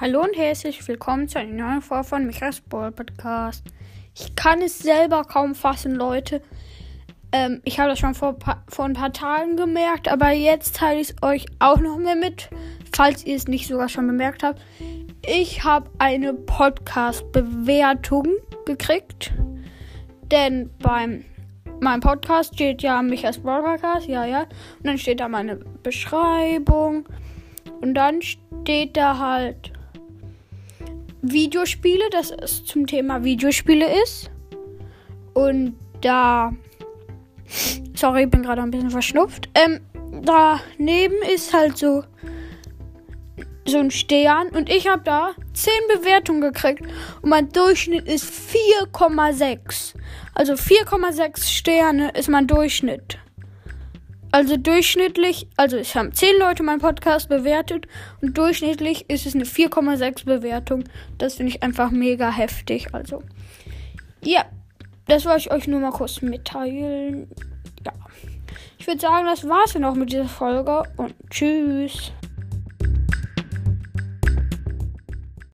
Hallo und herzlich willkommen zu einer neuen Folge von Michaels Ball Podcast. Ich kann es selber kaum fassen, Leute. Ähm, ich habe das schon vor, vor ein paar Tagen gemerkt, aber jetzt teile ich es euch auch noch mehr mit, falls ihr es nicht sogar schon bemerkt habt. Ich habe eine Podcast-Bewertung gekriegt, denn beim meinem Podcast steht ja Michaels Ball Podcast, ja, ja, und dann steht da meine Beschreibung und dann steht da halt Videospiele, dass es zum Thema Videospiele ist. Und da. Sorry, ich bin gerade ein bisschen verschnupft. Ähm, daneben ist halt so. So ein Stern. Und ich habe da 10 Bewertungen gekriegt. Und mein Durchschnitt ist 4,6. Also 4,6 Sterne ist mein Durchschnitt. Also durchschnittlich, also es haben 10 Leute meinen Podcast bewertet und durchschnittlich ist es eine 4,6 Bewertung. Das finde ich einfach mega heftig. Also, ja, das wollte ich euch nur mal kurz mitteilen. Ja, ich würde sagen, das war's dann auch mit dieser Folge und tschüss.